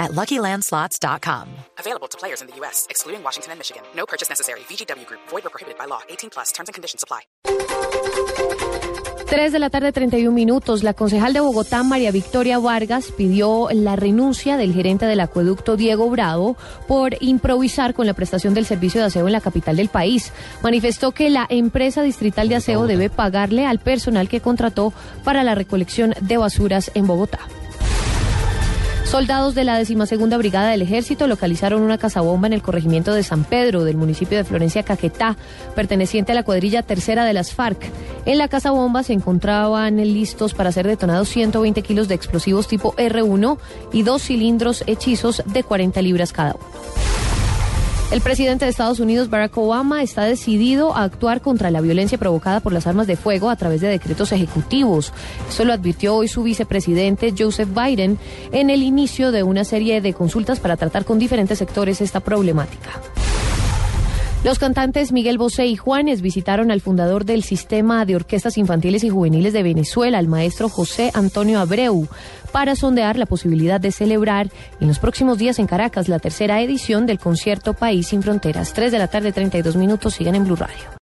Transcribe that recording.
at LuckyLandSlots.com. Available to players in the U.S., excluding Washington and Michigan. No purchase necessary. VGW Group. Void or prohibited by law. 18 plus. Terms and conditions apply. 3 de la tarde, 31 minutos. La concejal de Bogotá, María Victoria Vargas, pidió la renuncia del gerente del acueducto, Diego Bravo, por improvisar con la prestación del servicio de aseo en la capital del país. Manifestó que la empresa distrital de aseo debe pagarle al personal que contrató para la recolección de basuras en Bogotá. Soldados de la decimasegunda brigada del ejército localizaron una casabomba en el corregimiento de San Pedro del municipio de Florencia Caquetá, perteneciente a la cuadrilla tercera de las FARC. En la casabomba se encontraban listos para ser detonados 120 kilos de explosivos tipo R1 y dos cilindros hechizos de 40 libras cada uno. El presidente de Estados Unidos, Barack Obama, está decidido a actuar contra la violencia provocada por las armas de fuego a través de decretos ejecutivos. Eso lo advirtió hoy su vicepresidente Joseph Biden en el inicio de una serie de consultas para tratar con diferentes sectores esta problemática. Los cantantes Miguel Bosé y Juanes visitaron al fundador del Sistema de Orquestas Infantiles y Juveniles de Venezuela, el maestro José Antonio Abreu, para sondear la posibilidad de celebrar en los próximos días en Caracas la tercera edición del concierto País sin Fronteras. 3 de la tarde, 32 minutos, siguen en Blue Radio.